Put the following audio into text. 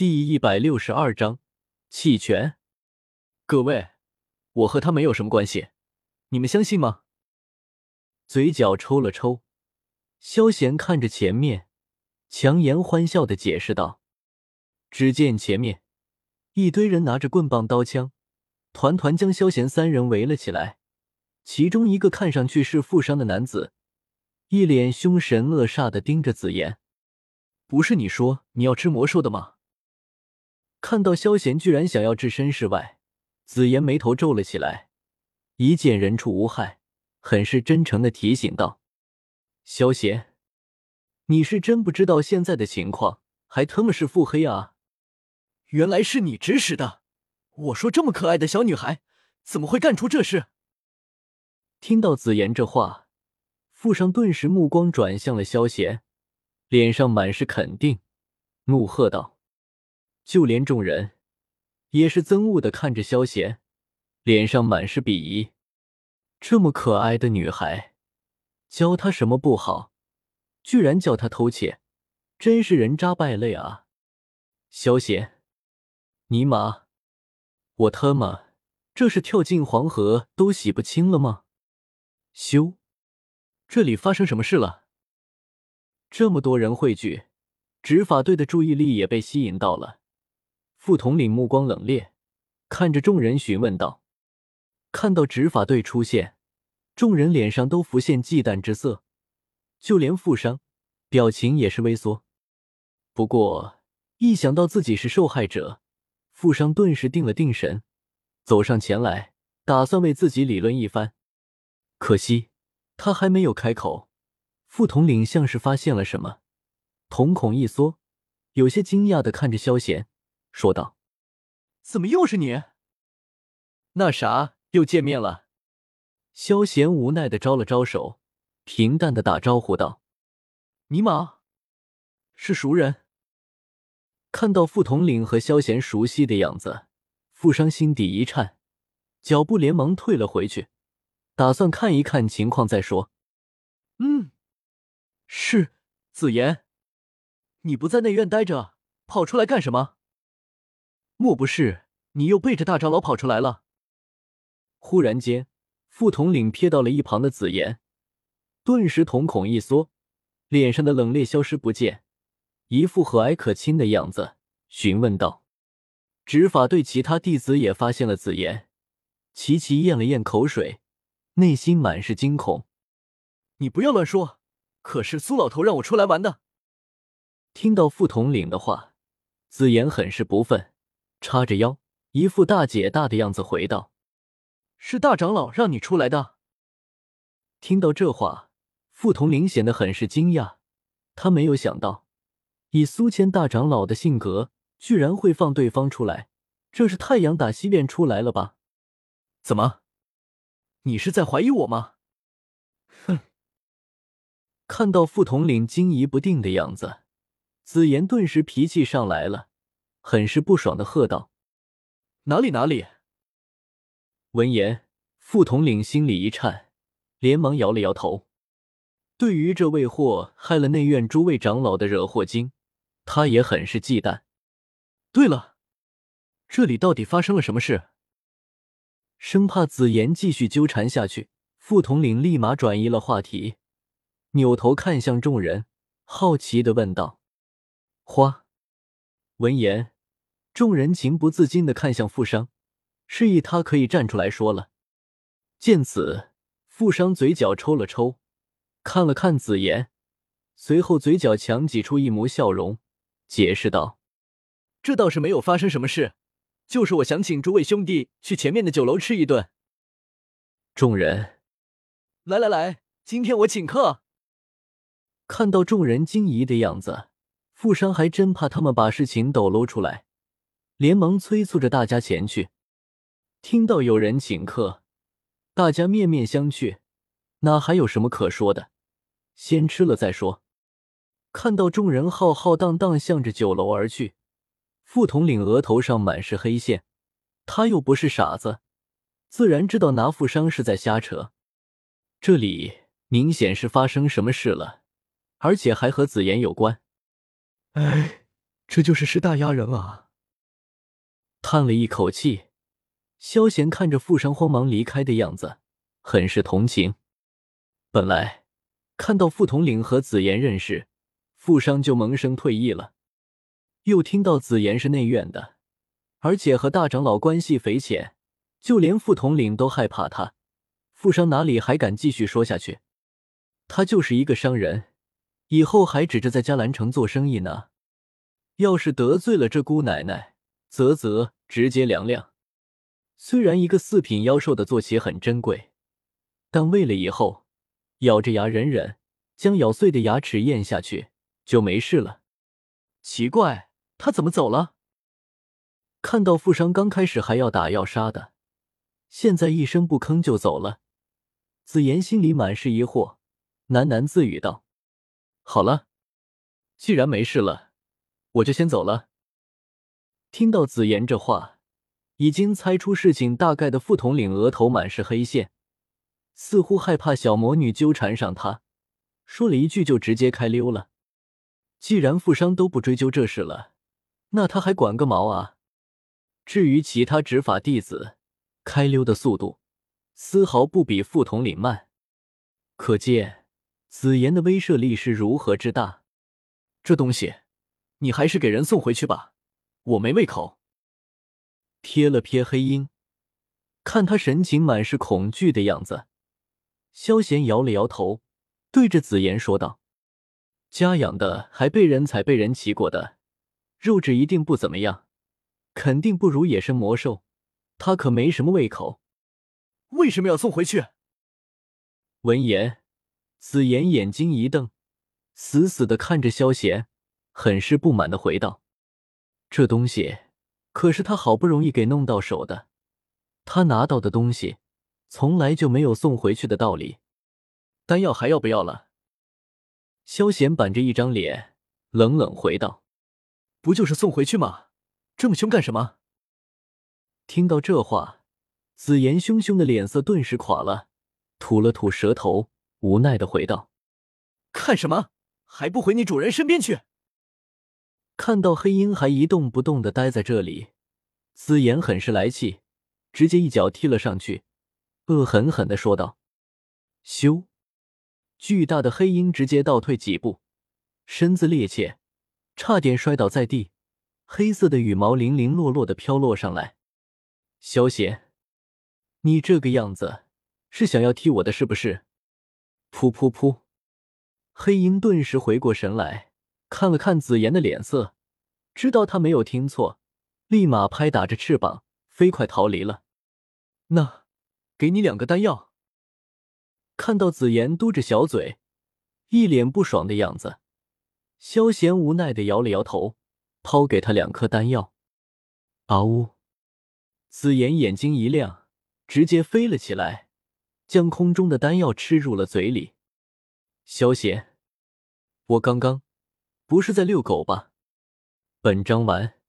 第一百六十二章弃权。各位，我和他没有什么关系，你们相信吗？嘴角抽了抽，萧贤看着前面，强颜欢笑的解释道：“只见前面一堆人拿着棍棒、刀枪，团团将萧贤三人围了起来。其中一个看上去是负伤的男子，一脸凶神恶煞的盯着紫妍：‘不是你说你要吃魔兽的吗？’”看到萧贤居然想要置身事外，紫妍眉头皱了起来。一见人畜无害，很是真诚的提醒道：“萧贤，你是真不知道现在的情况，还他妈是腹黑啊！原来是你指使的！我说这么可爱的小女孩，怎么会干出这事？”听到紫妍这话，富商顿时目光转向了萧贤，脸上满是肯定，怒喝道。就连众人也是憎恶的看着萧贤，脸上满是鄙夷。这么可爱的女孩，教她什么不好，居然叫她偷窃，真是人渣败类啊！萧贤，尼玛，我他妈这是跳进黄河都洗不清了吗？修，这里发生什么事了？这么多人汇聚，执法队的注意力也被吸引到了。副统领目光冷冽，看着众人询问道：“看到执法队出现，众人脸上都浮现忌惮之色，就连富商表情也是微缩。不过一想到自己是受害者，富商顿时定了定神，走上前来，打算为自己理论一番。可惜他还没有开口，副统领像是发现了什么，瞳孔一缩，有些惊讶的看着萧贤。”说道：“怎么又是你？那啥，又见面了。”萧贤无奈的招了招手，平淡的打招呼道：“尼玛，是熟人。”看到副统领和萧贤熟悉的样子，富商心底一颤，脚步连忙退了回去，打算看一看情况再说。“嗯，是子言，你不在内院待着，跑出来干什么？”莫不是你又背着大长老跑出来了？忽然间，副统领瞥到了一旁的紫妍，顿时瞳孔一缩，脸上的冷冽消失不见，一副和蔼可亲的样子，询问道：“执法队其他弟子也发现了紫妍。”齐齐咽了咽口水，内心满是惊恐：“你不要乱说，可是苏老头让我出来玩的。”听到副统领的话，紫妍很是不忿。叉着腰，一副大姐大的样子回道：“是大长老让你出来的。”听到这话，傅统领显得很是惊讶。他没有想到，以苏谦大长老的性格，居然会放对方出来，这是太阳打西边出来了吧？怎么？你是在怀疑我吗？哼！看到傅统领惊疑不定的样子，紫妍顿时脾气上来了。很是不爽的喝道：“哪里哪里！”闻言，副统领心里一颤，连忙摇了摇头。对于这位祸害了内院诸位长老的惹祸精，他也很是忌惮。对了，这里到底发生了什么事？生怕紫妍继续纠缠下去，副统领立马转移了话题，扭头看向众人，好奇的问道：“花。”闻言，众人情不自禁的看向富商，示意他可以站出来说了。见此，富商嘴角抽了抽，看了看紫妍，随后嘴角强挤出一抹笑容，解释道：“这倒是没有发生什么事，就是我想请诸位兄弟去前面的酒楼吃一顿。”众人，来来来，今天我请客。看到众人惊疑的样子。富商还真怕他们把事情抖搂出来，连忙催促着大家前去。听到有人请客，大家面面相觑，哪还有什么可说的？先吃了再说。看到众人浩浩荡荡向着酒楼而去，副统领额头上满是黑线，他又不是傻子，自然知道拿富商是在瞎扯。这里明显是发生什么事了，而且还和紫妍有关。哎，这就是石大压人啊！叹了一口气，萧贤看着富商慌忙离开的样子，很是同情。本来看到副统领和紫妍认识，富商就萌生退意了。又听到紫妍是内院的，而且和大长老关系匪浅，就连副统领都害怕他，富商哪里还敢继续说下去？他就是一个商人，以后还指着在迦兰城做生意呢。要是得罪了这姑奶奶，啧啧，直接凉凉。虽然一个四品妖兽的坐骑很珍贵，但为了以后，咬着牙忍忍，将咬碎的牙齿咽下去就没事了。奇怪，他怎么走了？看到富商刚开始还要打要杀的，现在一声不吭就走了。紫妍心里满是疑惑，喃喃自语道：“好了，既然没事了。”我就先走了。听到紫妍这话，已经猜出事情大概的傅统领额头满是黑线，似乎害怕小魔女纠缠上他，说了一句就直接开溜了。既然富商都不追究这事了，那他还管个毛啊！至于其他执法弟子，开溜的速度丝毫不比傅统领慢，可见紫妍的威慑力是如何之大。这东西。你还是给人送回去吧，我没胃口。瞥了瞥黑鹰，看他神情满是恐惧的样子，萧贤摇了摇头，对着紫妍说道：“家养的还被人踩、被人骑过的，肉质一定不怎么样，肯定不如野生魔兽。他可没什么胃口。为什么要送回去？”闻言，紫妍眼睛一瞪，死死的看着萧贤。很是不满的回道：“这东西可是他好不容易给弄到手的，他拿到的东西从来就没有送回去的道理。丹药还要不要了？”萧贤板着一张脸，冷冷回道：“不就是送回去吗？这么凶干什么？”听到这话，紫妍凶凶的脸色顿时垮了，吐了吐舌头，无奈的回道：“看什么？还不回你主人身边去？”看到黑鹰还一动不动的待在这里，紫妍很是来气，直接一脚踢了上去，恶狠狠的说道：“咻！”巨大的黑鹰直接倒退几步，身子趔趄，差点摔倒在地，黑色的羽毛零零落落的飘落上来。萧贤，你这个样子是想要踢我的是不是？噗噗噗！黑鹰顿时回过神来。看了看紫妍的脸色，知道他没有听错，立马拍打着翅膀飞快逃离了。那，给你两个丹药。看到紫妍嘟着小嘴，一脸不爽的样子，萧贤无奈的摇了摇头，抛给他两颗丹药。啊呜！紫妍眼睛一亮，直接飞了起来，将空中的丹药吃入了嘴里。萧贤，我刚刚。不是在遛狗吧？本章完。